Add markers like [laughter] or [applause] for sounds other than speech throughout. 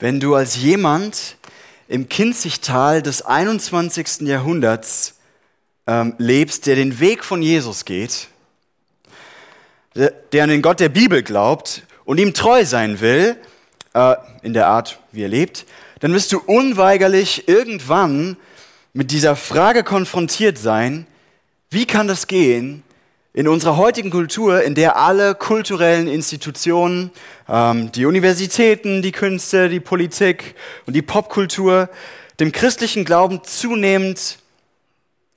wenn du als jemand im Kinzigtal des 21. Jahrhunderts ähm, lebst, der den Weg von Jesus geht, der, an den Gott der Bibel glaubt und ihm treu sein will, äh, in der Art, wie er lebt, dann wirst du unweigerlich irgendwann mit dieser Frage konfrontiert sein, wie kann das gehen, in unserer heutigen Kultur, in der alle kulturellen Institutionen, ähm, die Universitäten, die Künste, die Politik und die Popkultur dem christlichen Glauben zunehmend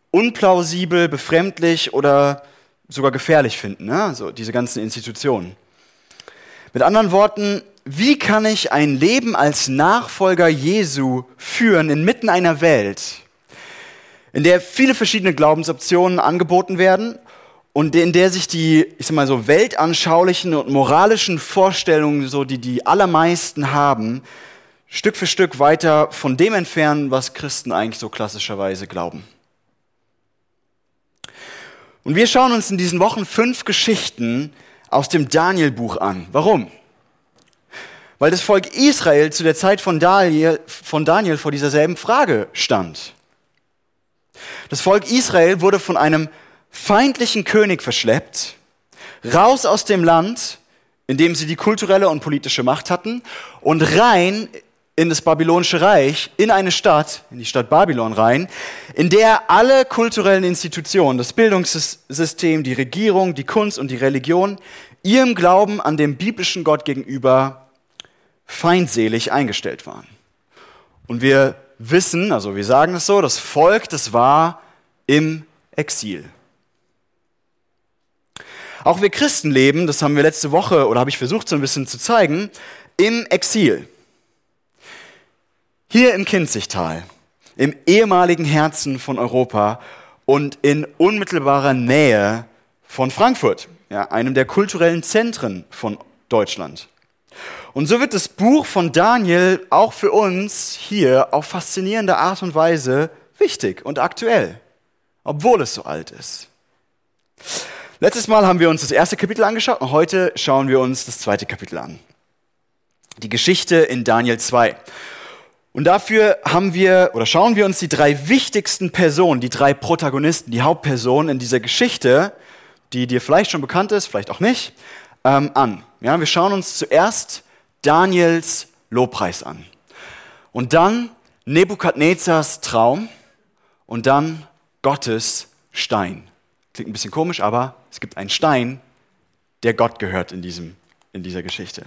unplausibel, befremdlich oder sogar gefährlich finden, ne? also diese ganzen Institutionen. Mit anderen Worten, wie kann ich ein Leben als Nachfolger Jesu führen inmitten einer Welt, in der viele verschiedene Glaubensoptionen angeboten werden und in der sich die, ich sag mal so, weltanschaulichen und moralischen Vorstellungen, so die die allermeisten haben, Stück für Stück weiter von dem entfernen, was Christen eigentlich so klassischerweise glauben. Und wir schauen uns in diesen Wochen fünf Geschichten aus dem Daniel-Buch an. Warum? Weil das Volk Israel zu der Zeit von Daniel, von Daniel vor dieser selben Frage stand. Das Volk Israel wurde von einem feindlichen König verschleppt, raus aus dem Land, in dem sie die kulturelle und politische Macht hatten, und rein in das babylonische Reich, in eine Stadt, in die Stadt Babylon rein, in der alle kulturellen Institutionen, das Bildungssystem, die Regierung, die Kunst und die Religion ihrem Glauben an dem biblischen Gott gegenüber feindselig eingestellt waren. Und wir wissen, also wir sagen es so, das Volk, das war im Exil. Auch wir Christen leben, das haben wir letzte Woche oder habe ich versucht so ein bisschen zu zeigen, im Exil. Hier im Kinzigtal, im ehemaligen Herzen von Europa und in unmittelbarer Nähe von Frankfurt, ja, einem der kulturellen Zentren von Deutschland. Und so wird das Buch von Daniel auch für uns hier auf faszinierende Art und Weise wichtig und aktuell, obwohl es so alt ist. Letztes Mal haben wir uns das erste Kapitel angeschaut und heute schauen wir uns das zweite Kapitel an. Die Geschichte in Daniel 2. Und dafür haben wir oder schauen wir uns die drei wichtigsten Personen, die drei Protagonisten, die Hauptpersonen in dieser Geschichte, die dir vielleicht schon bekannt ist, vielleicht auch nicht, ähm, an. Ja, wir schauen uns zuerst Daniels Lobpreis an. Und dann Nebukadnezars Traum und dann Gottes Stein. Klingt ein bisschen komisch, aber es gibt einen Stein, der Gott gehört in, diesem, in dieser Geschichte.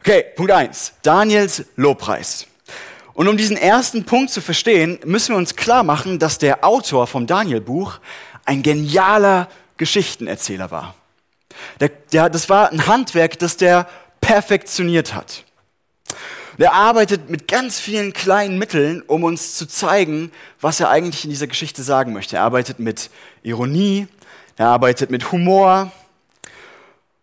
Okay, Punkt 1. Daniels Lobpreis. Und um diesen ersten Punkt zu verstehen, müssen wir uns klar machen, dass der Autor vom Daniel-Buch ein genialer Geschichtenerzähler war. Der, der, das war ein Handwerk, das der perfektioniert hat. Der arbeitet mit ganz vielen kleinen Mitteln, um uns zu zeigen, was er eigentlich in dieser Geschichte sagen möchte. Er arbeitet mit Ironie, er arbeitet mit Humor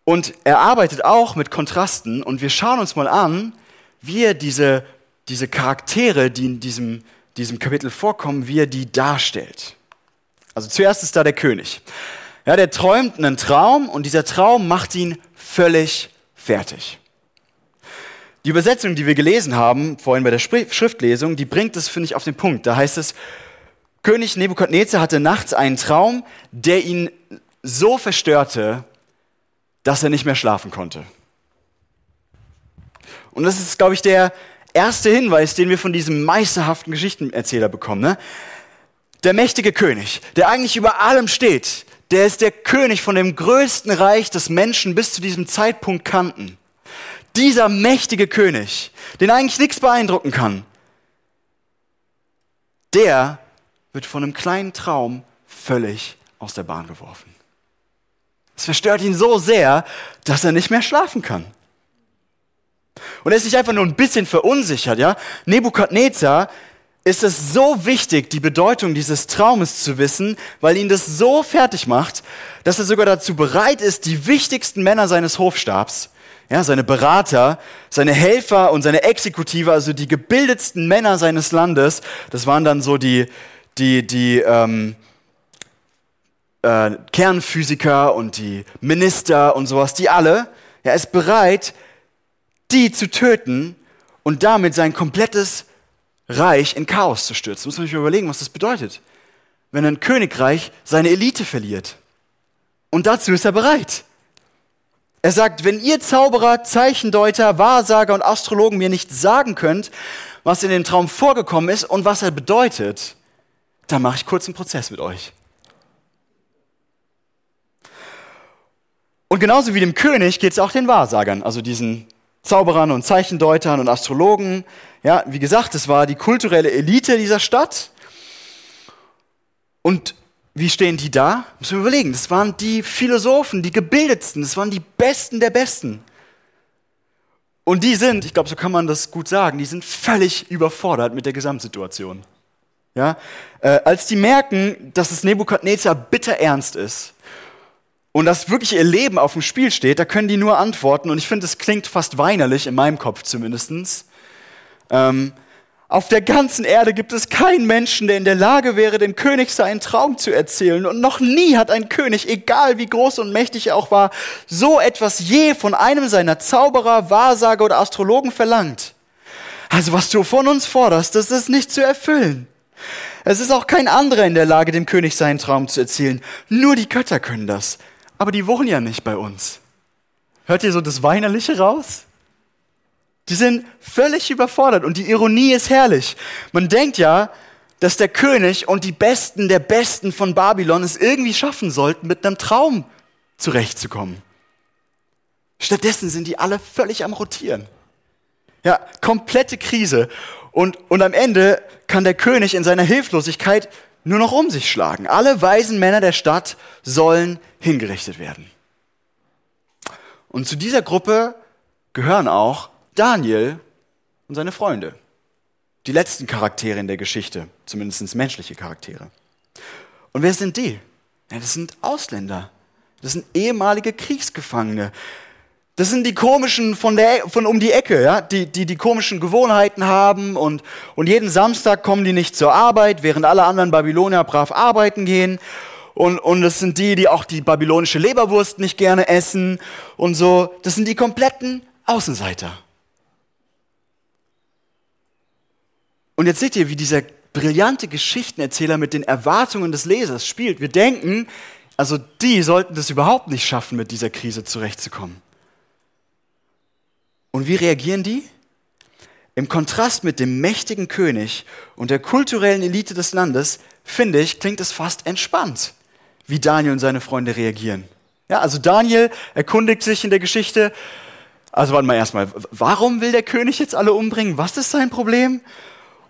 und er arbeitet auch mit Kontrasten. Und wir schauen uns mal an, wie er diese, diese Charaktere, die in diesem, diesem Kapitel vorkommen, wie er die darstellt. Also zuerst ist da der König. Ja, der träumt einen Traum und dieser Traum macht ihn völlig fertig. Die Übersetzung, die wir gelesen haben, vorhin bei der Schriftlesung, die bringt es, finde ich, auf den Punkt. Da heißt es, König Nebukadnezar hatte nachts einen Traum, der ihn so verstörte, dass er nicht mehr schlafen konnte. Und das ist, glaube ich, der erste Hinweis, den wir von diesem meisterhaften Geschichtenerzähler bekommen. Ne? Der mächtige König, der eigentlich über allem steht, der ist der König von dem größten Reich, das Menschen bis zu diesem Zeitpunkt kannten dieser mächtige König, den eigentlich nichts beeindrucken kann, der wird von einem kleinen Traum völlig aus der Bahn geworfen. Es verstört ihn so sehr, dass er nicht mehr schlafen kann. Und er ist nicht einfach nur ein bisschen verunsichert, ja? Nebukadnezar ist es so wichtig, die Bedeutung dieses Traumes zu wissen, weil ihn das so fertig macht, dass er sogar dazu bereit ist, die wichtigsten Männer seines Hofstabs ja, seine Berater, seine Helfer und seine Exekutive, also die gebildetsten Männer seines Landes, das waren dann so die, die, die ähm, äh, Kernphysiker und die Minister und sowas, die alle, er ist bereit, die zu töten und damit sein komplettes Reich in Chaos zu stürzen. Muss man sich mal überlegen, was das bedeutet. Wenn ein Königreich seine Elite verliert. Und dazu ist er bereit. Er sagt, wenn ihr Zauberer, Zeichendeuter, Wahrsager und Astrologen mir nicht sagen könnt, was in dem Traum vorgekommen ist und was er bedeutet, dann mache ich kurz einen Prozess mit euch. Und genauso wie dem König geht es auch den Wahrsagern, also diesen Zauberern und Zeichendeutern und Astrologen. Ja, wie gesagt, es war die kulturelle Elite dieser Stadt. Und wie stehen die da? Muss man überlegen. Das waren die Philosophen, die gebildetsten, das waren die Besten der Besten. Und die sind, ich glaube, so kann man das gut sagen, die sind völlig überfordert mit der Gesamtsituation. Ja? Äh, als die merken, dass es Nebukadnezar bitter ernst ist und dass wirklich ihr Leben auf dem Spiel steht, da können die nur antworten. Und ich finde, es klingt fast weinerlich, in meinem Kopf zumindest. Ähm, auf der ganzen Erde gibt es keinen Menschen, der in der Lage wäre, dem König seinen Traum zu erzählen. Und noch nie hat ein König, egal wie groß und mächtig er auch war, so etwas je von einem seiner Zauberer, Wahrsager oder Astrologen verlangt. Also was du von uns forderst, das ist nicht zu erfüllen. Es ist auch kein anderer in der Lage, dem König seinen Traum zu erzählen. Nur die Götter können das aber die wohnen ja nicht bei uns. Hört ihr so das Weinerliche raus? Die sind völlig überfordert und die Ironie ist herrlich. Man denkt ja, dass der König und die Besten der Besten von Babylon es irgendwie schaffen sollten, mit einem Traum zurechtzukommen. Stattdessen sind die alle völlig am Rotieren. Ja, komplette Krise. Und, und am Ende kann der König in seiner Hilflosigkeit nur noch um sich schlagen. Alle weisen Männer der Stadt sollen hingerichtet werden. Und zu dieser Gruppe gehören auch Daniel und seine Freunde. Die letzten Charaktere in der Geschichte, zumindest menschliche Charaktere. Und wer sind die? Ja, das sind Ausländer. Das sind ehemalige Kriegsgefangene. Das sind die komischen von, der, von um die Ecke, ja? die, die die komischen Gewohnheiten haben und, und jeden Samstag kommen die nicht zur Arbeit, während alle anderen Babylonier brav arbeiten gehen. Und, und das sind die, die auch die babylonische Leberwurst nicht gerne essen und so. Das sind die kompletten Außenseiter. Und jetzt seht ihr, wie dieser brillante Geschichtenerzähler mit den Erwartungen des Lesers spielt. Wir denken, also die sollten das überhaupt nicht schaffen, mit dieser Krise zurechtzukommen. Und wie reagieren die? Im Kontrast mit dem mächtigen König und der kulturellen Elite des Landes, finde ich, klingt es fast entspannt, wie Daniel und seine Freunde reagieren. Ja, also Daniel erkundigt sich in der Geschichte, also warte mal erstmal, warum will der König jetzt alle umbringen? Was ist sein Problem?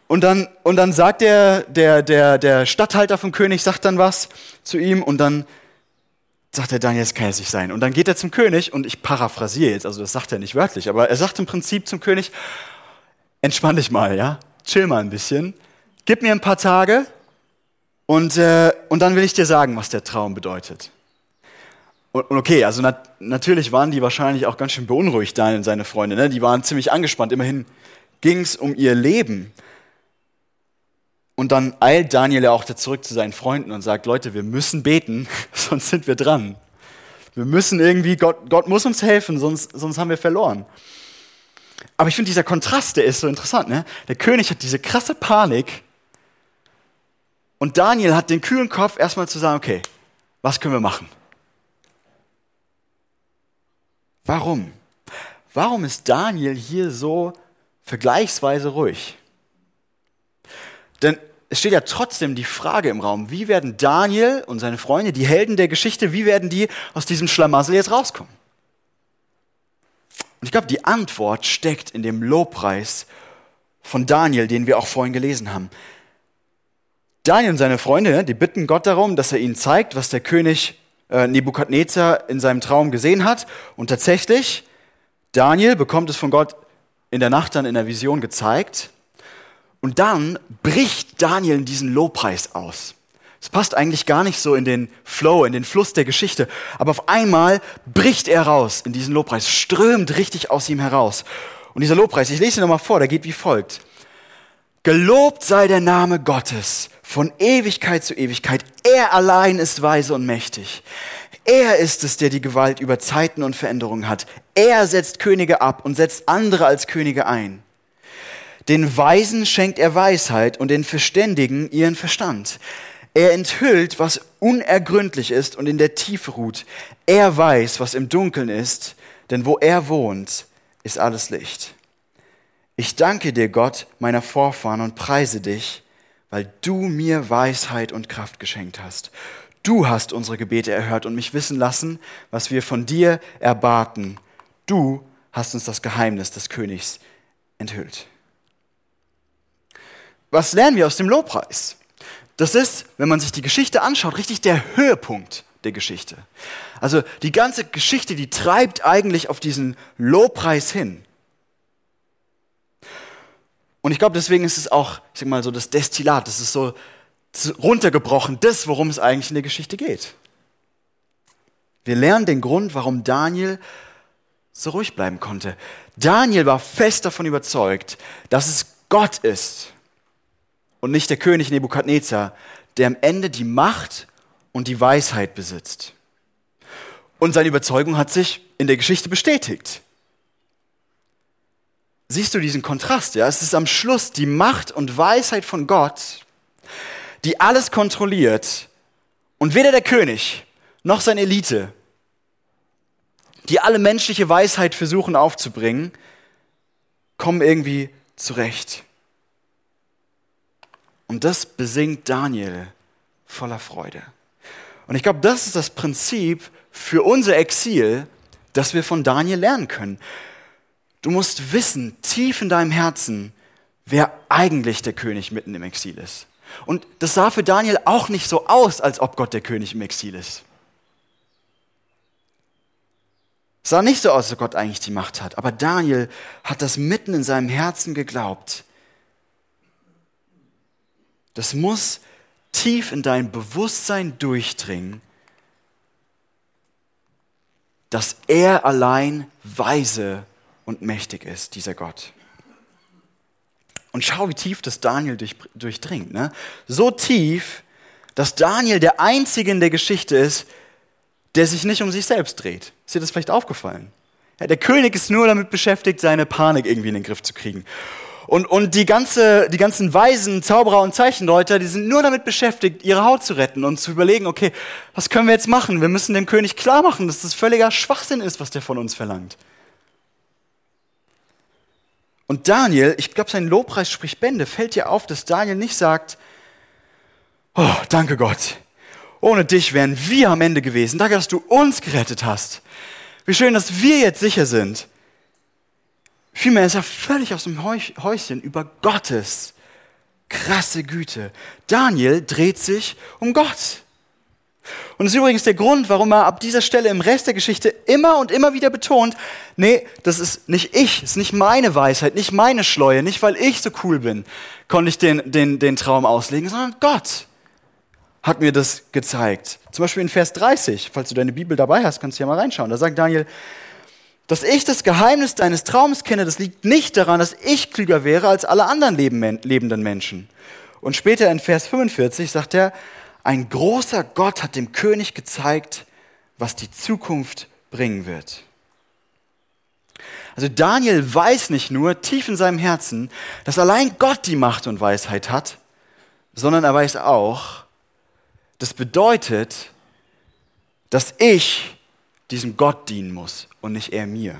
Und dann, und dann sagt der, der, der, der Statthalter vom König, sagt dann was zu ihm und dann sagt der Daniel, es kann jetzt nicht sein. Und dann geht er zum König und ich paraphrasiere jetzt, also das sagt er nicht wörtlich, aber er sagt im Prinzip zum König, entspann dich mal, ja, chill mal ein bisschen, gib mir ein paar Tage und, äh, und dann will ich dir sagen, was der Traum bedeutet. Und, und okay, also nat natürlich waren die wahrscheinlich auch ganz schön beunruhigt, Daniel und seine Freunde, ne? die waren ziemlich angespannt, immerhin ging es um ihr Leben. Und dann eilt Daniel ja auch zurück zu seinen Freunden und sagt, Leute, wir müssen beten, [laughs] sonst sind wir dran. Wir müssen irgendwie, Gott, Gott muss uns helfen, sonst, sonst haben wir verloren. Aber ich finde, dieser Kontrast, der ist so interessant. Ne? Der König hat diese krasse Panik und Daniel hat den kühlen Kopf, erstmal zu sagen, okay, was können wir machen? Warum? Warum ist Daniel hier so vergleichsweise ruhig? Denn es steht ja trotzdem die Frage im Raum, wie werden Daniel und seine Freunde, die Helden der Geschichte, wie werden die aus diesem Schlamassel jetzt rauskommen? Und ich glaube, die Antwort steckt in dem Lobpreis von Daniel, den wir auch vorhin gelesen haben. Daniel und seine Freunde, die bitten Gott darum, dass er ihnen zeigt, was der König äh, Nebukadnezar in seinem Traum gesehen hat. Und tatsächlich, Daniel bekommt es von Gott in der Nacht dann in der Vision gezeigt. Und dann bricht Daniel in diesen Lobpreis aus. Es passt eigentlich gar nicht so in den Flow, in den Fluss der Geschichte. Aber auf einmal bricht er raus in diesen Lobpreis, strömt richtig aus ihm heraus. Und dieser Lobpreis, ich lese ihn nochmal vor, der geht wie folgt. Gelobt sei der Name Gottes von Ewigkeit zu Ewigkeit. Er allein ist weise und mächtig. Er ist es, der die Gewalt über Zeiten und Veränderungen hat. Er setzt Könige ab und setzt andere als Könige ein. Den Weisen schenkt er Weisheit und den Verständigen ihren Verstand. Er enthüllt, was unergründlich ist und in der Tiefe ruht. Er weiß, was im Dunkeln ist, denn wo er wohnt, ist alles Licht. Ich danke dir, Gott, meiner Vorfahren, und preise dich, weil du mir Weisheit und Kraft geschenkt hast. Du hast unsere Gebete erhört und mich wissen lassen, was wir von dir erbaten. Du hast uns das Geheimnis des Königs enthüllt. Was lernen wir aus dem Lobpreis? Das ist, wenn man sich die Geschichte anschaut, richtig der Höhepunkt der Geschichte. Also die ganze Geschichte, die treibt eigentlich auf diesen Lobpreis hin. Und ich glaube, deswegen ist es auch, ich sag mal so, das Destillat, das ist so runtergebrochen, das, worum es eigentlich in der Geschichte geht. Wir lernen den Grund, warum Daniel so ruhig bleiben konnte. Daniel war fest davon überzeugt, dass es Gott ist und nicht der König Nebukadnezar, der am Ende die Macht und die Weisheit besitzt. Und seine Überzeugung hat sich in der Geschichte bestätigt. Siehst du diesen Kontrast? Ja, es ist am Schluss die Macht und Weisheit von Gott, die alles kontrolliert und weder der König noch seine Elite, die alle menschliche Weisheit versuchen aufzubringen, kommen irgendwie zurecht. Und das besingt Daniel voller Freude. Und ich glaube, das ist das Prinzip für unser Exil, das wir von Daniel lernen können. Du musst wissen, tief in deinem Herzen, wer eigentlich der König mitten im Exil ist. Und das sah für Daniel auch nicht so aus, als ob Gott der König im Exil ist. Es sah nicht so aus, als ob Gott eigentlich die Macht hat. Aber Daniel hat das mitten in seinem Herzen geglaubt. Das muss tief in dein Bewusstsein durchdringen, dass er allein weise und mächtig ist, dieser Gott. Und schau, wie tief das Daniel durch, durchdringt. Ne? So tief, dass Daniel der Einzige in der Geschichte ist, der sich nicht um sich selbst dreht. Ist dir das vielleicht aufgefallen? Ja, der König ist nur damit beschäftigt, seine Panik irgendwie in den Griff zu kriegen. Und, und die, ganze, die ganzen Weisen, Zauberer und Zeichendeuter, die sind nur damit beschäftigt, ihre Haut zu retten und zu überlegen, okay, was können wir jetzt machen? Wir müssen dem König klar machen, dass das völliger Schwachsinn ist, was der von uns verlangt. Und Daniel, ich glaube, sein Lobpreis spricht Bände, fällt dir auf, dass Daniel nicht sagt, oh, danke Gott, ohne dich wären wir am Ende gewesen. Danke, dass du uns gerettet hast. Wie schön, dass wir jetzt sicher sind. Vielmehr ist er völlig aus dem Häuschen über Gottes krasse Güte. Daniel dreht sich um Gott. Und das ist übrigens der Grund, warum er ab dieser Stelle im Rest der Geschichte immer und immer wieder betont, nee, das ist nicht ich, das ist nicht meine Weisheit, nicht meine Schleue, nicht weil ich so cool bin, konnte ich den, den, den Traum auslegen, sondern Gott hat mir das gezeigt. Zum Beispiel in Vers 30, falls du deine Bibel dabei hast, kannst du ja mal reinschauen. Da sagt Daniel, dass ich das Geheimnis deines Traums kenne, das liegt nicht daran, dass ich klüger wäre als alle anderen lebenden Menschen. Und später in Vers 45 sagt er, ein großer Gott hat dem König gezeigt, was die Zukunft bringen wird. Also Daniel weiß nicht nur tief in seinem Herzen, dass allein Gott die Macht und Weisheit hat, sondern er weiß auch, das bedeutet, dass ich diesem Gott dienen muss und nicht er mir.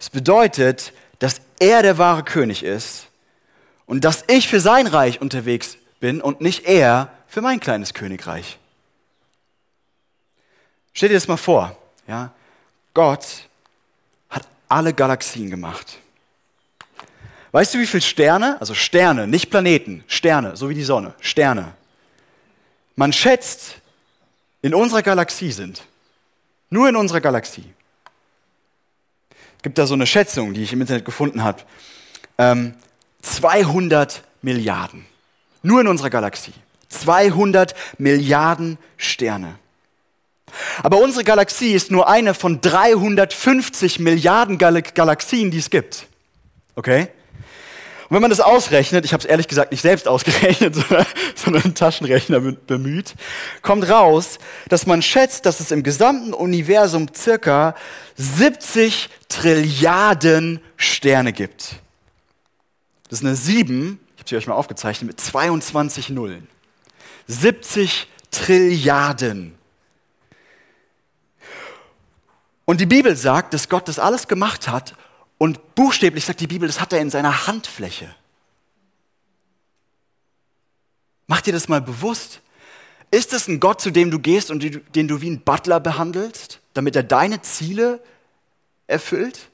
Es bedeutet, dass er der wahre König ist und dass ich für sein Reich unterwegs bin und nicht er für mein kleines Königreich. Stell dir das mal vor, ja? Gott hat alle Galaxien gemacht. Weißt du, wie viele Sterne, also Sterne, nicht Planeten, Sterne, so wie die Sonne, Sterne, man schätzt, in unserer Galaxie sind? Nur in unserer Galaxie. Es gibt da so eine Schätzung, die ich im Internet gefunden habe. Ähm, 200 Milliarden. Nur in unserer Galaxie. 200 Milliarden Sterne. Aber unsere Galaxie ist nur eine von 350 Milliarden Gal Galaxien, die es gibt. Okay? Und wenn man das ausrechnet, ich habe es ehrlich gesagt nicht selbst ausgerechnet, [laughs] sondern, sondern einen Taschenrechner bemüht, kommt raus, dass man schätzt, dass es im gesamten Universum circa 70 Trilliarden Sterne gibt. Das ist eine 7, ich habe sie euch mal aufgezeichnet, mit 22 Nullen. 70 Trilliarden. Und die Bibel sagt, dass Gott das alles gemacht hat und buchstäblich sagt die Bibel, das hat er in seiner Handfläche. Mach dir das mal bewusst. Ist es ein Gott, zu dem du gehst und den du wie ein Butler behandelst, damit er deine Ziele erfüllt?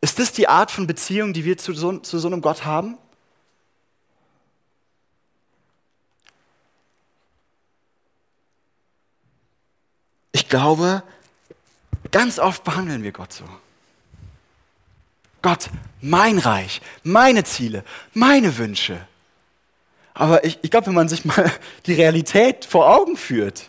Ist das die Art von Beziehung, die wir zu so, zu so einem Gott haben? Ich glaube, ganz oft behandeln wir Gott so. Gott, mein Reich, meine Ziele, meine Wünsche. Aber ich, ich glaube, wenn man sich mal [laughs] die Realität vor Augen führt,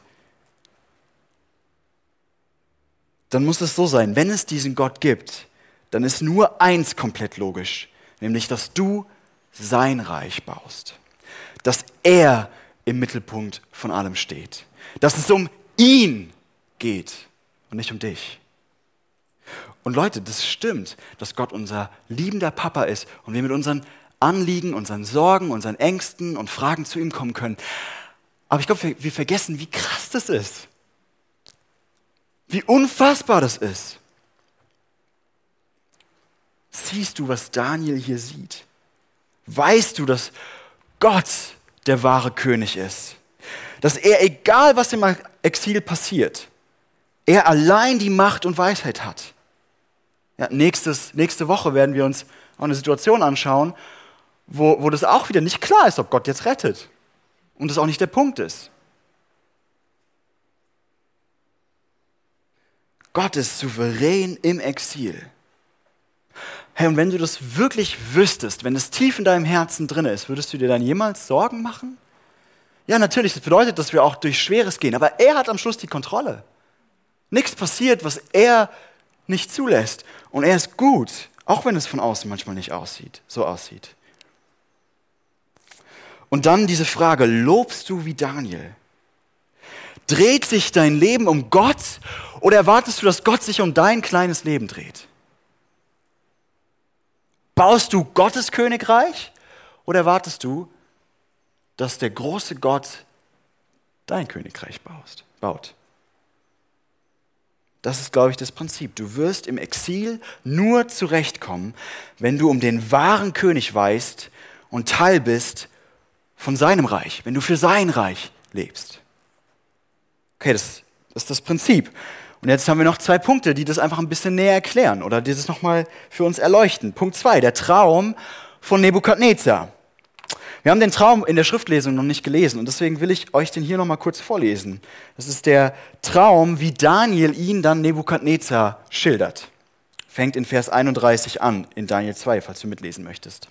dann muss es so sein, wenn es diesen Gott gibt, dann ist nur eins komplett logisch, nämlich dass du sein Reich baust, dass er im Mittelpunkt von allem steht, dass es um ihn geht und nicht um dich. Und Leute, das stimmt, dass Gott unser liebender Papa ist und wir mit unseren Anliegen, unseren Sorgen, unseren Ängsten und Fragen zu ihm kommen können. Aber ich glaube, wir, wir vergessen, wie krass das ist. Wie unfassbar das ist. Siehst du, was Daniel hier sieht? Weißt du, dass Gott der wahre König ist? Dass er, egal was im Exil passiert, er allein die Macht und Weisheit hat. Ja, nächstes, nächste Woche werden wir uns auch eine Situation anschauen, wo, wo das auch wieder nicht klar ist, ob Gott jetzt rettet. Und das auch nicht der Punkt ist. Gott ist souverän im Exil. Hey, und wenn du das wirklich wüsstest, wenn es tief in deinem Herzen drin ist, würdest du dir dann jemals Sorgen machen? Ja, natürlich, das bedeutet, dass wir auch durch Schweres gehen, aber er hat am Schluss die Kontrolle. Nichts passiert, was er nicht zulässt. Und er ist gut, auch wenn es von außen manchmal nicht aussieht, so aussieht. Und dann diese Frage, lobst du wie Daniel? Dreht sich dein Leben um Gott oder erwartest du, dass Gott sich um dein kleines Leben dreht? Baust du Gottes Königreich oder erwartest du, dass der große Gott dein Königreich baut? Das ist, glaube ich, das Prinzip. Du wirst im Exil nur zurechtkommen, wenn du um den wahren König weißt und Teil bist von seinem Reich, wenn du für sein Reich lebst. Okay, das, das ist das Prinzip. Und jetzt haben wir noch zwei Punkte, die das einfach ein bisschen näher erklären oder dieses nochmal für uns erleuchten. Punkt zwei, der Traum von Nebukadnezar. Wir haben den Traum in der Schriftlesung noch nicht gelesen und deswegen will ich euch den hier noch mal kurz vorlesen. Das ist der Traum, wie Daniel ihn dann Nebukadnezar schildert. Fängt in Vers 31 an, in Daniel 2, falls du mitlesen möchtest.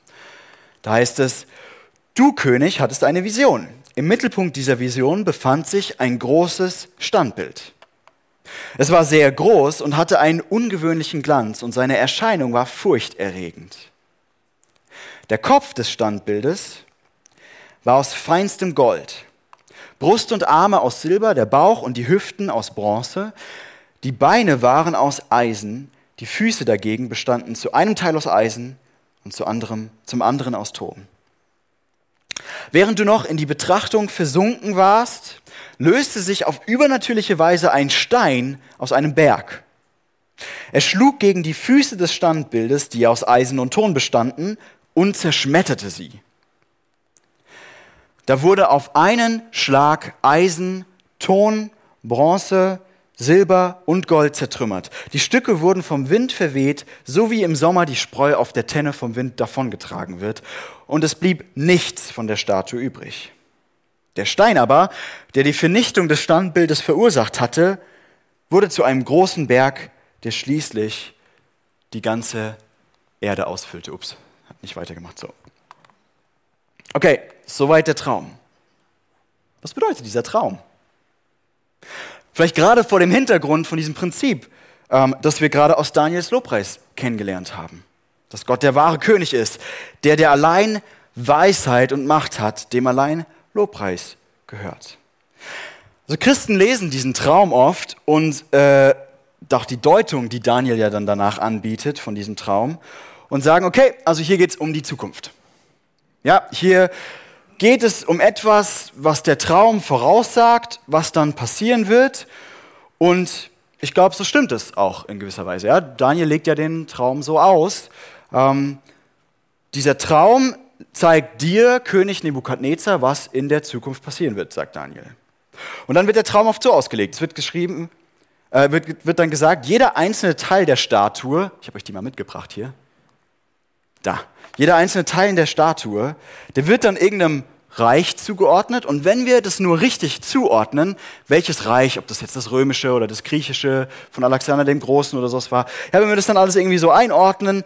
Da heißt es, du König hattest eine Vision. Im Mittelpunkt dieser Vision befand sich ein großes Standbild. Es war sehr groß und hatte einen ungewöhnlichen Glanz und seine Erscheinung war furchterregend. Der Kopf des Standbildes war aus feinstem Gold. Brust und Arme aus Silber, der Bauch und die Hüften aus Bronze. Die Beine waren aus Eisen, die Füße dagegen bestanden zu einem Teil aus Eisen und zu anderem, zum anderen aus Ton. Während du noch in die Betrachtung versunken warst, löste sich auf übernatürliche Weise ein Stein aus einem Berg. Er schlug gegen die Füße des Standbildes, die aus Eisen und Ton bestanden, und zerschmetterte sie. Da wurde auf einen Schlag Eisen, Ton, Bronze, Silber und Gold zertrümmert. Die Stücke wurden vom Wind verweht, so wie im Sommer die Spreu auf der Tenne vom Wind davongetragen wird. Und es blieb nichts von der Statue übrig. Der Stein aber, der die Vernichtung des Standbildes verursacht hatte, wurde zu einem großen Berg, der schließlich die ganze Erde ausfüllte. Ups, hat nicht weitergemacht. So. Okay, soweit der Traum. Was bedeutet dieser Traum? Vielleicht gerade vor dem Hintergrund von diesem Prinzip, ähm, das wir gerade aus Daniels Lobpreis kennengelernt haben. dass Gott der wahre König ist, der, der allein Weisheit und Macht hat, dem allein Lobpreis gehört. Also Christen lesen diesen Traum oft und äh, doch die Deutung, die Daniel ja dann danach anbietet von diesem Traum und sagen, okay, also hier geht es um die Zukunft. Ja, hier geht es um etwas, was der Traum voraussagt, was dann passieren wird. Und ich glaube, so stimmt es auch in gewisser Weise. Ja? Daniel legt ja den Traum so aus. Ähm, dieser Traum zeigt dir, König Nebukadnezar, was in der Zukunft passieren wird, sagt Daniel. Und dann wird der Traum oft so ausgelegt. Es wird geschrieben, äh, wird, wird dann gesagt, jeder einzelne Teil der Statue, ich habe euch die mal mitgebracht hier, da, jeder einzelne Teil der Statue, der wird dann irgendeinem Reich zugeordnet. Und wenn wir das nur richtig zuordnen, welches Reich, ob das jetzt das römische oder das griechische von Alexander dem Großen oder sowas war, ja, wenn wir das dann alles irgendwie so einordnen,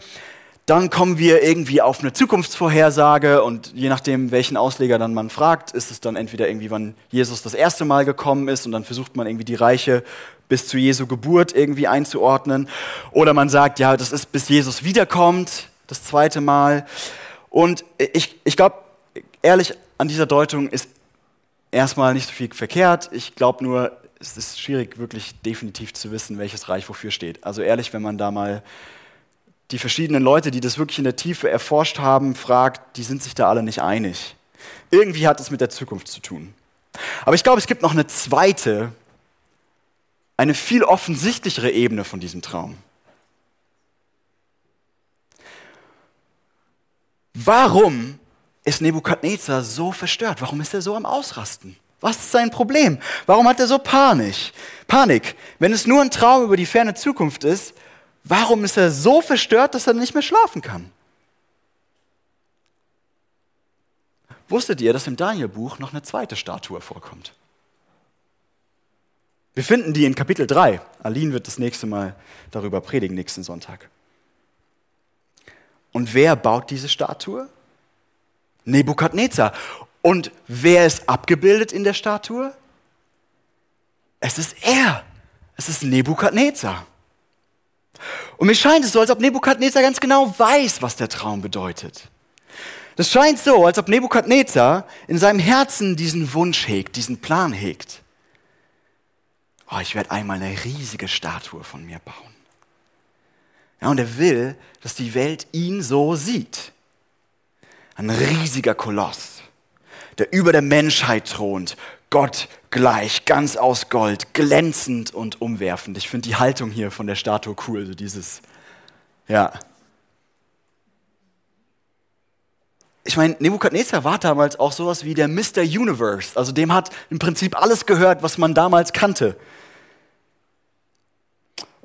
dann kommen wir irgendwie auf eine Zukunftsvorhersage und je nachdem, welchen Ausleger dann man fragt, ist es dann entweder irgendwie, wann Jesus das erste Mal gekommen ist und dann versucht man irgendwie die Reiche bis zu Jesu Geburt irgendwie einzuordnen. Oder man sagt, ja, das ist bis Jesus wiederkommt, das zweite Mal. Und ich, ich glaube, ehrlich, an dieser Deutung ist erstmal nicht so viel verkehrt. Ich glaube nur, es ist schwierig, wirklich definitiv zu wissen, welches Reich wofür steht. Also ehrlich, wenn man da mal die verschiedenen Leute, die das wirklich in der Tiefe erforscht haben, fragt, die sind sich da alle nicht einig. Irgendwie hat es mit der Zukunft zu tun. Aber ich glaube, es gibt noch eine zweite, eine viel offensichtlichere Ebene von diesem Traum. Warum ist Nebukadnezar so verstört? Warum ist er so am Ausrasten? Was ist sein Problem? Warum hat er so Panik? Panik. Wenn es nur ein Traum über die ferne Zukunft ist, Warum ist er so verstört, dass er nicht mehr schlafen kann? Wusstet ihr, dass im Danielbuch noch eine zweite Statue vorkommt? Wir finden die in Kapitel 3. Aline wird das nächste Mal darüber predigen, nächsten Sonntag. Und wer baut diese Statue? Nebukadnezar. Und wer ist abgebildet in der Statue? Es ist er. Es ist Nebukadnezar. Und mir scheint es so, als ob Nebukadnezar ganz genau weiß, was der Traum bedeutet. Das scheint so, als ob Nebukadnezar in seinem Herzen diesen Wunsch hegt, diesen Plan hegt. Oh, ich werde einmal eine riesige Statue von mir bauen. Ja, und er will, dass die Welt ihn so sieht. Ein riesiger Koloss, der über der Menschheit thront, Gott gleich, ganz aus Gold, glänzend und umwerfend. Ich finde die Haltung hier von der Statue cool, so dieses, ja. Ich meine, Nebukadnezar war damals auch sowas wie der Mr. Universe. Also dem hat im Prinzip alles gehört, was man damals kannte.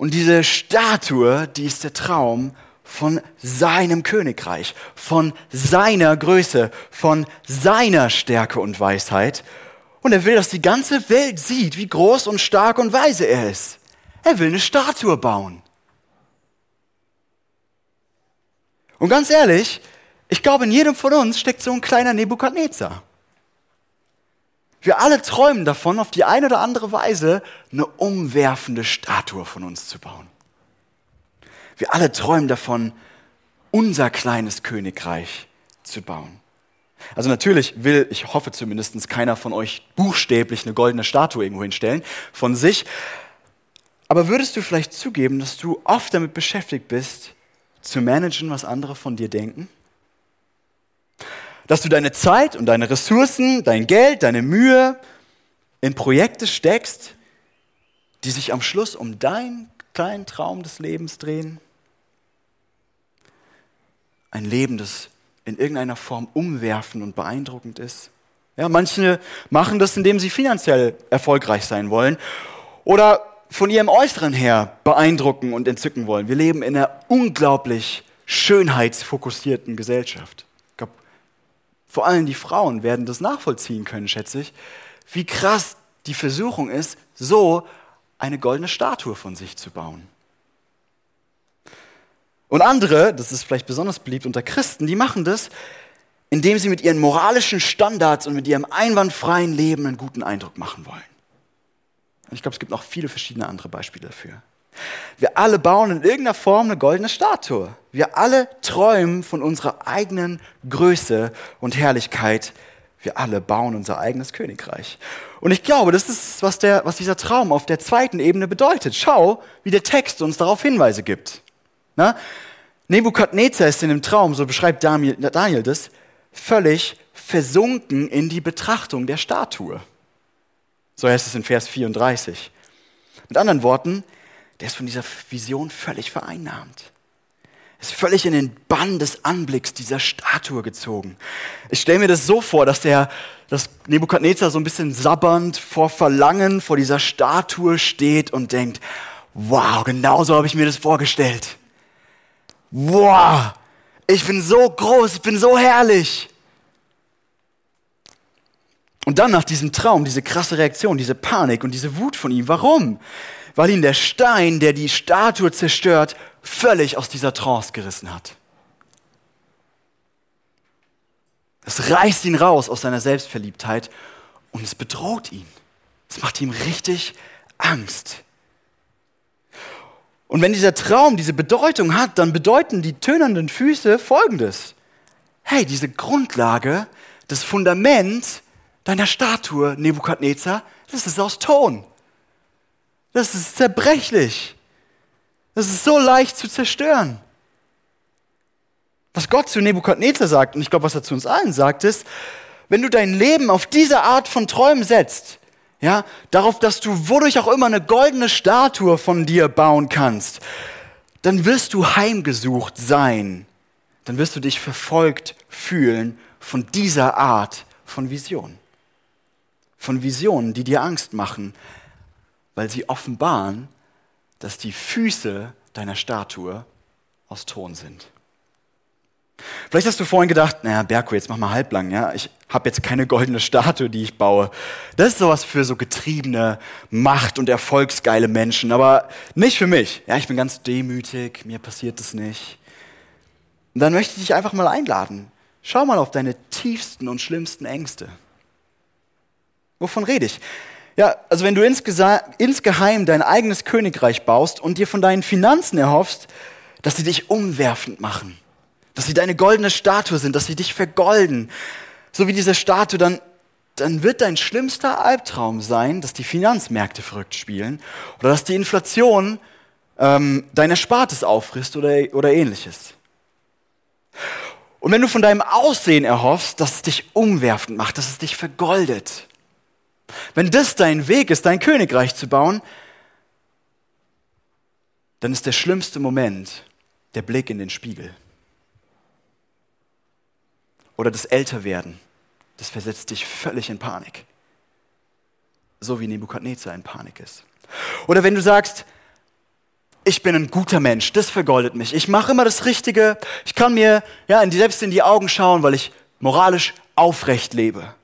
Und diese Statue, die ist der Traum von seinem Königreich, von seiner Größe, von seiner Stärke und Weisheit. Und er will, dass die ganze Welt sieht, wie groß und stark und weise er ist. Er will eine Statue bauen. Und ganz ehrlich, ich glaube, in jedem von uns steckt so ein kleiner Nebukadnezar. Wir alle träumen davon, auf die eine oder andere Weise eine umwerfende Statue von uns zu bauen. Wir alle träumen davon, unser kleines Königreich zu bauen. Also natürlich will, ich hoffe zumindest, keiner von euch buchstäblich eine goldene Statue irgendwo hinstellen von sich. Aber würdest du vielleicht zugeben, dass du oft damit beschäftigt bist, zu managen, was andere von dir denken? Dass du deine Zeit und deine Ressourcen, dein Geld, deine Mühe in Projekte steckst, die sich am Schluss um deinen kleinen Traum des Lebens drehen? Ein Leben, das in irgendeiner Form umwerfend und beeindruckend ist. Ja, manche machen das, indem sie finanziell erfolgreich sein wollen oder von ihrem Äußeren her beeindrucken und entzücken wollen. Wir leben in einer unglaublich schönheitsfokussierten Gesellschaft. Vor allem die Frauen werden das nachvollziehen können, schätze ich, wie krass die Versuchung ist, so eine goldene Statue von sich zu bauen. Und andere, das ist vielleicht besonders beliebt unter Christen, die machen das, indem sie mit ihren moralischen Standards und mit ihrem einwandfreien Leben einen guten Eindruck machen wollen. Und ich glaube, es gibt noch viele verschiedene andere Beispiele dafür. Wir alle bauen in irgendeiner Form eine goldene Statue. Wir alle träumen von unserer eigenen Größe und Herrlichkeit. Wir alle bauen unser eigenes Königreich. Und ich glaube, das ist, was, der, was dieser Traum auf der zweiten Ebene bedeutet. Schau, wie der Text uns darauf Hinweise gibt. Na? Nebukadnezar ist in dem Traum, so beschreibt Daniel, Daniel das, völlig versunken in die Betrachtung der Statue. So heißt es in Vers 34. Mit anderen Worten, der ist von dieser Vision völlig vereinnahmt. Ist völlig in den Bann des Anblicks dieser Statue gezogen. Ich stelle mir das so vor, dass der, dass Nebukadnezar so ein bisschen sabbernd vor Verlangen vor dieser Statue steht und denkt, wow, genau so habe ich mir das vorgestellt. Wow, ich bin so groß, ich bin so herrlich. Und dann nach diesem Traum, diese krasse Reaktion, diese Panik und diese Wut von ihm. Warum? Weil ihn der Stein, der die Statue zerstört, völlig aus dieser Trance gerissen hat. Es reißt ihn raus aus seiner Selbstverliebtheit und es bedroht ihn. Es macht ihm richtig Angst. Und wenn dieser Traum diese Bedeutung hat, dann bedeuten die tönenden Füße Folgendes. Hey, diese Grundlage, das Fundament deiner Statue, Nebukadnezar, das ist aus Ton. Das ist zerbrechlich. Das ist so leicht zu zerstören. Was Gott zu Nebukadnezar sagt, und ich glaube, was er zu uns allen sagt, ist, wenn du dein Leben auf diese Art von Träumen setzt, ja, darauf, dass du wodurch auch immer eine goldene Statue von dir bauen kannst, dann wirst du heimgesucht sein. Dann wirst du dich verfolgt fühlen von dieser Art von Vision von Visionen, die dir Angst machen, weil sie offenbaren, dass die Füße deiner Statue aus Ton sind. Vielleicht hast du vorhin gedacht, naja, Berko, jetzt mach mal halblang, ja. Ich habe jetzt keine goldene Statue, die ich baue. Das ist sowas für so getriebene, macht- und erfolgsgeile Menschen, aber nicht für mich. Ja, ich bin ganz demütig, mir passiert das nicht. Und dann möchte ich dich einfach mal einladen. Schau mal auf deine tiefsten und schlimmsten Ängste. Wovon rede ich? Ja, also wenn du insgeheim dein eigenes Königreich baust und dir von deinen Finanzen erhoffst, dass sie dich umwerfend machen, dass sie deine goldene Statue sind, dass sie dich vergolden, so wie diese Statue, dann, dann wird dein schlimmster Albtraum sein, dass die Finanzmärkte verrückt spielen oder dass die Inflation ähm, dein Erspartes auffrisst oder, oder ähnliches. Und wenn du von deinem Aussehen erhoffst, dass es dich umwerfend macht, dass es dich vergoldet, wenn das dein Weg ist, dein Königreich zu bauen, dann ist der schlimmste Moment der Blick in den Spiegel. Oder das Älterwerden. Das versetzt dich völlig in Panik. So wie Nebukadnezar in Panik ist. Oder wenn du sagst, ich bin ein guter Mensch, das vergoldet mich. Ich mache immer das Richtige. Ich kann mir ja, selbst in die Augen schauen, weil ich moralisch aufrecht lebe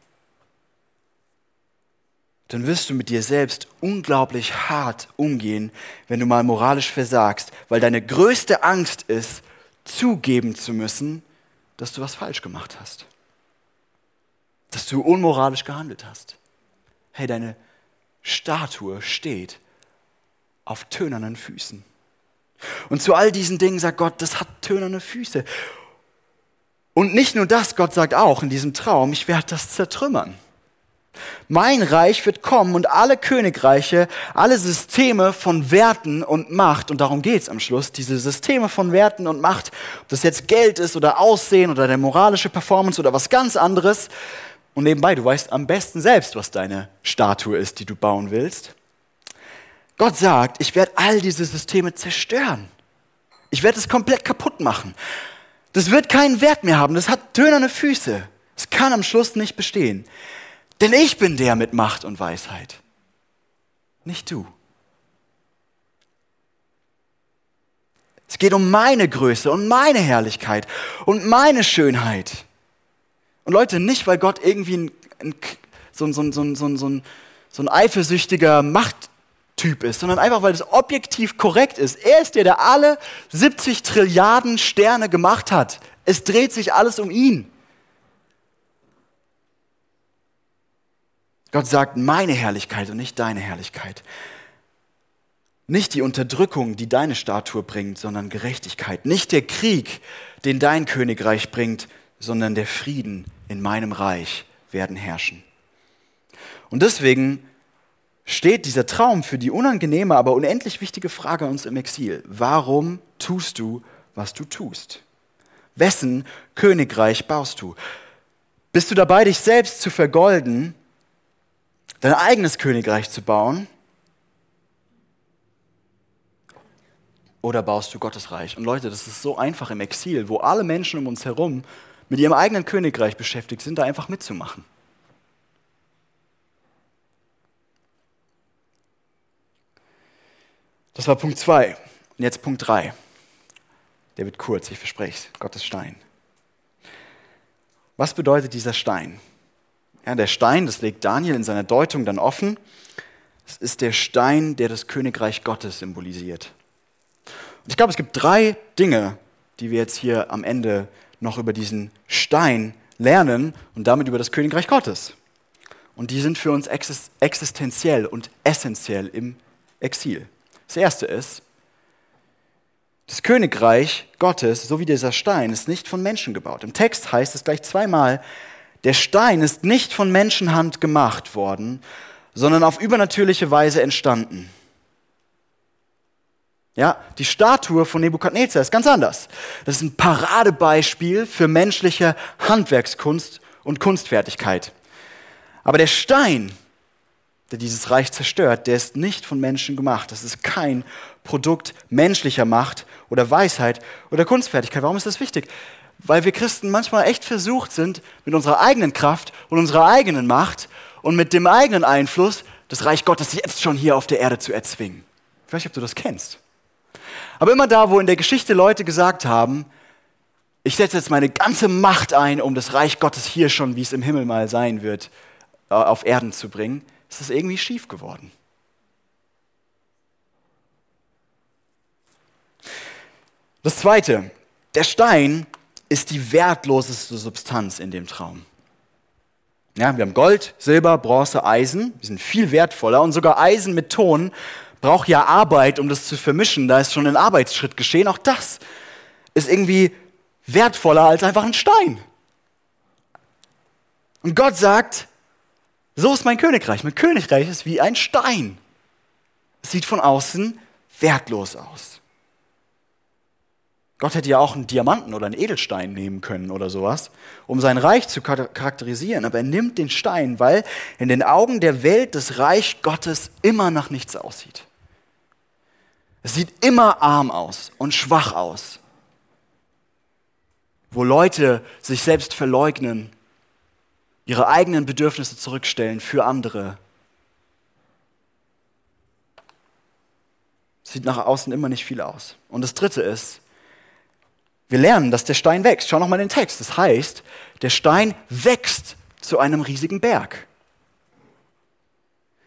dann wirst du mit dir selbst unglaublich hart umgehen, wenn du mal moralisch versagst, weil deine größte Angst ist, zugeben zu müssen, dass du was falsch gemacht hast. Dass du unmoralisch gehandelt hast. Hey, deine Statue steht auf tönernen Füßen. Und zu all diesen Dingen sagt Gott, das hat tönerne Füße. Und nicht nur das, Gott sagt auch in diesem Traum, ich werde das zertrümmern. Mein Reich wird kommen und alle Königreiche, alle Systeme von Werten und Macht, und darum geht's am Schluss, diese Systeme von Werten und Macht, ob das jetzt Geld ist oder Aussehen oder der moralische Performance oder was ganz anderes. Und nebenbei, du weißt am besten selbst, was deine Statue ist, die du bauen willst. Gott sagt, ich werde all diese Systeme zerstören. Ich werde es komplett kaputt machen. Das wird keinen Wert mehr haben. Das hat tönerne Füße. Es kann am Schluss nicht bestehen. Denn ich bin der mit Macht und Weisheit, nicht du. Es geht um meine Größe und meine Herrlichkeit und meine Schönheit. Und Leute, nicht weil Gott irgendwie ein, ein, so, so, so, so ein eifersüchtiger Machttyp ist, sondern einfach weil es objektiv korrekt ist. Er ist der, der alle 70 Trilliarden Sterne gemacht hat. Es dreht sich alles um ihn. Gott sagt meine Herrlichkeit und nicht deine Herrlichkeit. Nicht die Unterdrückung, die deine Statue bringt, sondern Gerechtigkeit. Nicht der Krieg, den dein Königreich bringt, sondern der Frieden in meinem Reich werden herrschen. Und deswegen steht dieser Traum für die unangenehme, aber unendlich wichtige Frage uns im Exil. Warum tust du, was du tust? Wessen Königreich baust du? Bist du dabei, dich selbst zu vergolden, dein eigenes Königreich zu bauen? Oder baust du Gottes Reich? Und Leute, das ist so einfach im Exil, wo alle Menschen um uns herum mit ihrem eigenen Königreich beschäftigt sind, da einfach mitzumachen. Das war Punkt 2. Und jetzt Punkt 3. Der wird kurz, ich verspreche es. Gottes Stein. Was bedeutet dieser Stein? Ja, der Stein, das legt Daniel in seiner Deutung dann offen. Es ist der Stein, der das Königreich Gottes symbolisiert. Und ich glaube, es gibt drei Dinge, die wir jetzt hier am Ende noch über diesen Stein lernen und damit über das Königreich Gottes. Und die sind für uns existenziell und essentiell im Exil. Das erste ist, das Königreich Gottes, so wie dieser Stein, ist nicht von Menschen gebaut. Im Text heißt es gleich zweimal, der Stein ist nicht von Menschenhand gemacht worden, sondern auf übernatürliche Weise entstanden. Ja, die Statue von Nebukadnezar ist ganz anders. Das ist ein Paradebeispiel für menschliche Handwerkskunst und Kunstfertigkeit. Aber der Stein, der dieses Reich zerstört, der ist nicht von Menschen gemacht. Das ist kein Produkt menschlicher Macht oder Weisheit oder Kunstfertigkeit. Warum ist das wichtig? Weil wir Christen manchmal echt versucht sind, mit unserer eigenen Kraft und unserer eigenen Macht und mit dem eigenen Einfluss das Reich Gottes jetzt schon hier auf der Erde zu erzwingen. Nicht, ob du das kennst. Aber immer da, wo in der Geschichte Leute gesagt haben, ich setze jetzt meine ganze Macht ein, um das Reich Gottes hier schon, wie es im Himmel mal sein wird, äh, auf Erden zu bringen, ist es irgendwie schief geworden. Das Zweite, der Stein ist die wertloseste Substanz in dem Traum. Ja, wir haben Gold, Silber, Bronze, Eisen, die sind viel wertvoller und sogar Eisen mit Ton braucht ja Arbeit, um das zu vermischen. Da ist schon ein Arbeitsschritt geschehen. Auch das ist irgendwie wertvoller als einfach ein Stein. Und Gott sagt, so ist mein Königreich. Mein Königreich ist wie ein Stein. Es sieht von außen wertlos aus. Gott hätte ja auch einen Diamanten oder einen Edelstein nehmen können oder sowas, um sein Reich zu charakterisieren. Aber er nimmt den Stein, weil in den Augen der Welt das Reich Gottes immer nach nichts aussieht. Es sieht immer arm aus und schwach aus, wo Leute sich selbst verleugnen, ihre eigenen Bedürfnisse zurückstellen für andere. Sieht nach außen immer nicht viel aus. Und das Dritte ist, wir lernen, dass der Stein wächst. Schau noch mal den Text. Das heißt, der Stein wächst zu einem riesigen Berg.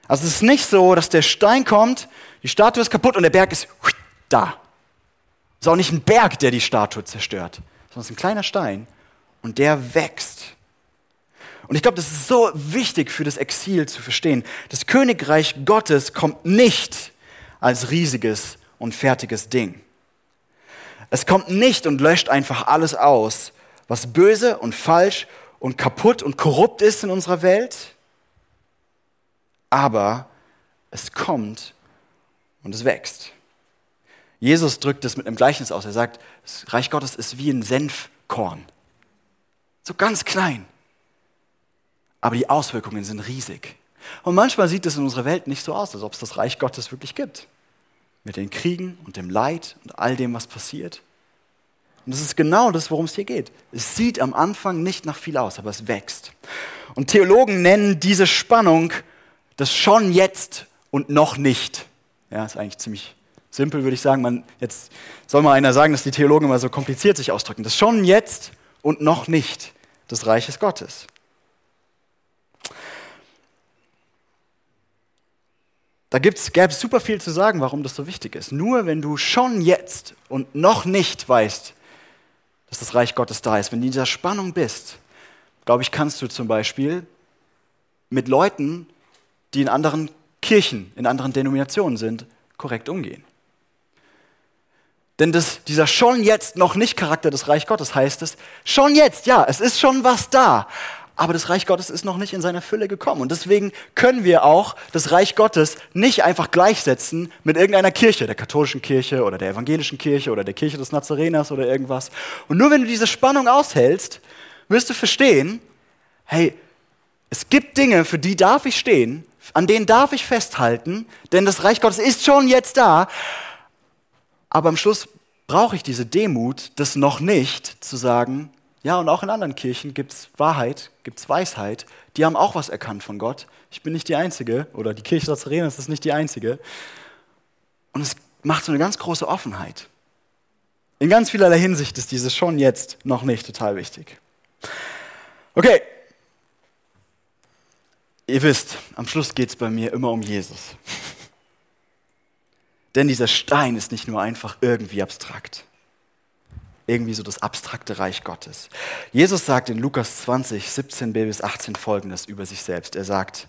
Also es ist nicht so, dass der Stein kommt, die Statue ist kaputt und der Berg ist da. Es ist auch nicht ein Berg, der die Statue zerstört, sondern es ist ein kleiner Stein und der wächst. Und ich glaube, das ist so wichtig für das Exil zu verstehen. Das Königreich Gottes kommt nicht als riesiges und fertiges Ding. Es kommt nicht und löscht einfach alles aus, was böse und falsch und kaputt und korrupt ist in unserer Welt, aber es kommt und es wächst. Jesus drückt es mit einem Gleichnis aus. Er sagt, das Reich Gottes ist wie ein Senfkorn. So ganz klein. Aber die Auswirkungen sind riesig. Und manchmal sieht es in unserer Welt nicht so aus, als ob es das Reich Gottes wirklich gibt. Mit den Kriegen und dem Leid und all dem, was passiert. Und das ist genau das, worum es hier geht. Es sieht am Anfang nicht nach viel aus, aber es wächst. Und Theologen nennen diese Spannung das schon jetzt und noch nicht. Ja, ist eigentlich ziemlich simpel, würde ich sagen. Man, jetzt soll mal einer sagen, dass die Theologen immer so kompliziert sich ausdrücken. Das schon jetzt und noch nicht des Reiches Gottes. Da gäbe es super viel zu sagen, warum das so wichtig ist. Nur wenn du schon jetzt und noch nicht weißt, dass das Reich Gottes da ist, wenn du in dieser Spannung bist, glaube ich, kannst du zum Beispiel mit Leuten die in anderen Kirchen, in anderen Denominationen sind, korrekt umgehen. Denn das, dieser schon jetzt noch nicht Charakter des Reich Gottes heißt es, schon jetzt, ja, es ist schon was da. Aber das Reich Gottes ist noch nicht in seiner Fülle gekommen. Und deswegen können wir auch das Reich Gottes nicht einfach gleichsetzen mit irgendeiner Kirche, der katholischen Kirche oder der evangelischen Kirche oder der Kirche des Nazareners oder irgendwas. Und nur wenn du diese Spannung aushältst, wirst du verstehen, hey, es gibt Dinge, für die darf ich stehen, an denen darf ich festhalten, denn das Reich Gottes ist schon jetzt da. Aber am Schluss brauche ich diese Demut, das noch nicht zu sagen, ja, und auch in anderen Kirchen gibt es Wahrheit, gibt es Weisheit. Die haben auch was erkannt von Gott. Ich bin nicht die Einzige, oder die Kirche Nazarenes ist nicht die Einzige. Und es macht so eine ganz große Offenheit. In ganz vielerlei Hinsicht ist dieses schon jetzt noch nicht total wichtig. Okay. Ihr wisst, am Schluss geht es bei mir immer um Jesus. [laughs] Denn dieser Stein ist nicht nur einfach irgendwie abstrakt irgendwie so das abstrakte Reich Gottes. Jesus sagt in Lukas 20, 17 bis 18 folgendes über sich selbst. Er sagt,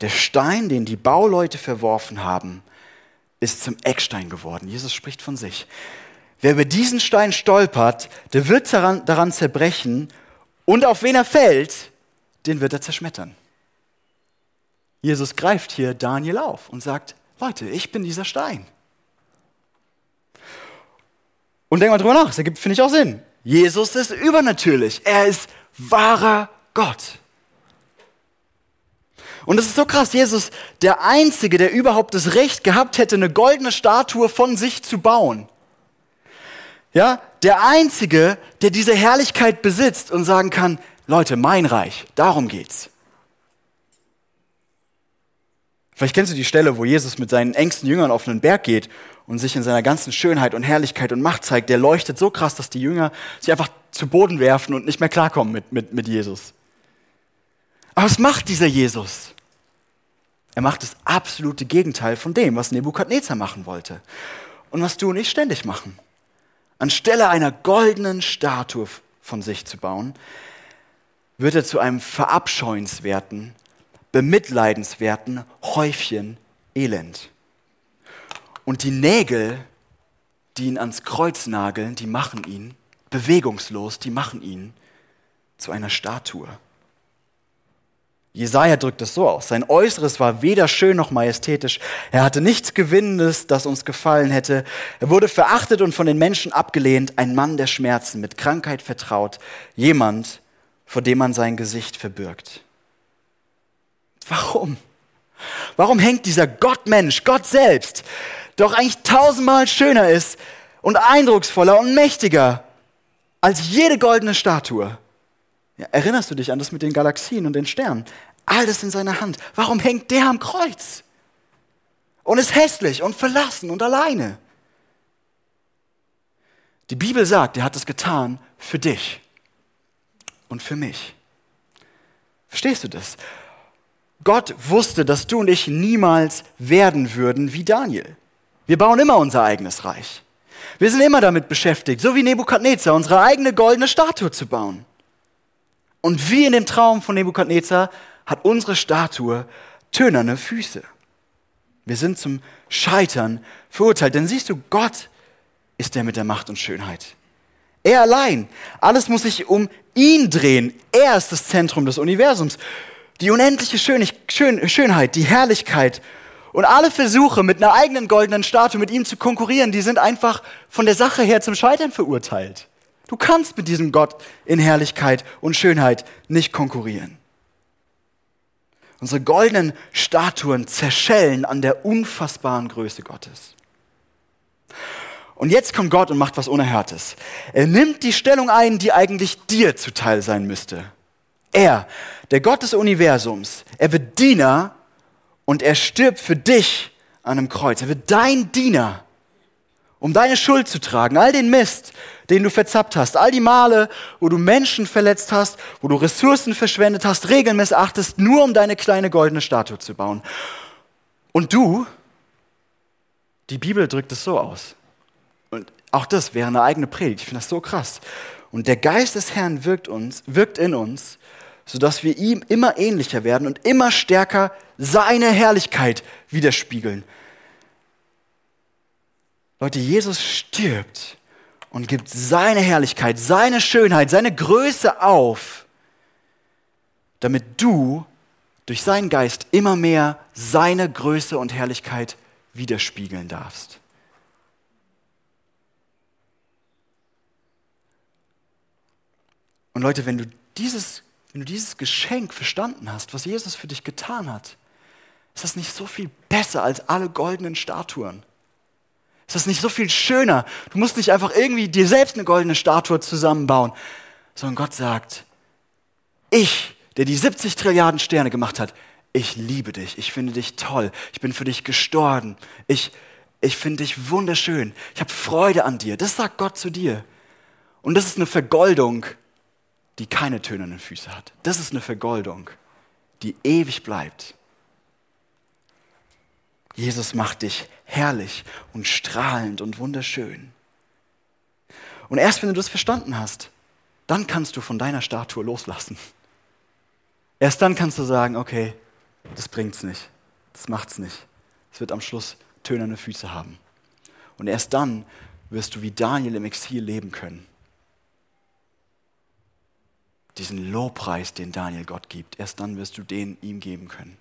der Stein, den die Bauleute verworfen haben, ist zum Eckstein geworden. Jesus spricht von sich. Wer über diesen Stein stolpert, der wird daran, daran zerbrechen und auf wen er fällt, den wird er zerschmettern. Jesus greift hier Daniel auf und sagt, Leute, ich bin dieser Stein. Und denk mal drüber nach, das ergibt, finde ich, auch Sinn. Jesus ist übernatürlich. Er ist wahrer Gott. Und es ist so krass, Jesus, der Einzige, der überhaupt das Recht gehabt hätte, eine goldene Statue von sich zu bauen. Ja, der Einzige, der diese Herrlichkeit besitzt und sagen kann, Leute, mein Reich, darum geht's. Vielleicht kennst du die Stelle, wo Jesus mit seinen engsten Jüngern auf einen Berg geht und sich in seiner ganzen Schönheit und Herrlichkeit und Macht zeigt. Der leuchtet so krass, dass die Jünger sich einfach zu Boden werfen und nicht mehr klarkommen mit, mit, mit Jesus. Aber was macht dieser Jesus? Er macht das absolute Gegenteil von dem, was Nebukadnezar machen wollte. Und was du und ich ständig machen. Anstelle einer goldenen Statue von sich zu bauen, wird er zu einem verabscheuenswerten, bemitleidenswerten Häufchen Elend. Und die Nägel, die ihn ans Kreuz nageln, die machen ihn bewegungslos, die machen ihn zu einer Statue. Jesaja drückt es so aus. Sein Äußeres war weder schön noch majestätisch. Er hatte nichts Gewinnendes, das uns gefallen hätte. Er wurde verachtet und von den Menschen abgelehnt. Ein Mann der Schmerzen, mit Krankheit vertraut. Jemand, vor dem man sein Gesicht verbirgt. Warum? Warum hängt dieser Gottmensch, Gott selbst, doch eigentlich tausendmal schöner ist und eindrucksvoller und mächtiger als jede goldene Statue? Ja, erinnerst du dich an das mit den Galaxien und den Sternen? Alles in seiner Hand. Warum hängt der am Kreuz? Und ist hässlich und verlassen und alleine. Die Bibel sagt, er hat es getan für dich und für mich. Verstehst du das? Gott wusste, dass du und ich niemals werden würden wie Daniel. Wir bauen immer unser eigenes Reich. Wir sind immer damit beschäftigt, so wie Nebukadnezar, unsere eigene goldene Statue zu bauen. Und wie in dem Traum von Nebukadnezar hat unsere Statue tönerne Füße. Wir sind zum Scheitern verurteilt. Denn siehst du, Gott ist der mit der Macht und Schönheit. Er allein. Alles muss sich um ihn drehen. Er ist das Zentrum des Universums die unendliche Schönheit, die Herrlichkeit und alle Versuche, mit einer eigenen goldenen Statue mit ihm zu konkurrieren, die sind einfach von der Sache her zum Scheitern verurteilt. Du kannst mit diesem Gott in Herrlichkeit und Schönheit nicht konkurrieren. Unsere goldenen Statuen zerschellen an der unfassbaren Größe Gottes. Und jetzt kommt Gott und macht was Unerhörtes. Er nimmt die Stellung ein, die eigentlich dir zuteil sein müsste. Er, der Gott des Universums, er wird Diener und er stirbt für dich an einem Kreuz. Er wird dein Diener, um deine Schuld zu tragen, all den Mist, den du verzappt hast, all die Male, wo du Menschen verletzt hast, wo du Ressourcen verschwendet hast, Regeln missachtest, nur um deine kleine goldene Statue zu bauen. Und du, die Bibel drückt es so aus. Und auch das wäre eine eigene Predigt. Ich finde das so krass. Und der Geist des Herrn wirkt uns, wirkt in uns sodass wir ihm immer ähnlicher werden und immer stärker seine Herrlichkeit widerspiegeln. Leute, Jesus stirbt und gibt seine Herrlichkeit, seine Schönheit, seine Größe auf, damit du durch seinen Geist immer mehr seine Größe und Herrlichkeit widerspiegeln darfst. Und Leute, wenn du dieses, wenn du dieses Geschenk verstanden hast, was Jesus für dich getan hat, ist das nicht so viel besser als alle goldenen Statuen? Ist das nicht so viel schöner? Du musst nicht einfach irgendwie dir selbst eine goldene Statue zusammenbauen, sondern Gott sagt, ich, der die 70 Trilliarden Sterne gemacht hat, ich liebe dich, ich finde dich toll, ich bin für dich gestorben, ich, ich finde dich wunderschön, ich habe Freude an dir. Das sagt Gott zu dir. Und das ist eine Vergoldung, die keine tönenden Füße hat. Das ist eine Vergoldung, die ewig bleibt. Jesus macht dich herrlich und strahlend und wunderschön. Und erst wenn du das verstanden hast, dann kannst du von deiner Statue loslassen. Erst dann kannst du sagen, okay, das bringt's nicht, das macht's nicht. Es wird am Schluss tönerne Füße haben. Und erst dann wirst du wie Daniel im Exil leben können diesen Lobpreis, den Daniel Gott gibt, erst dann wirst du den ihm geben können.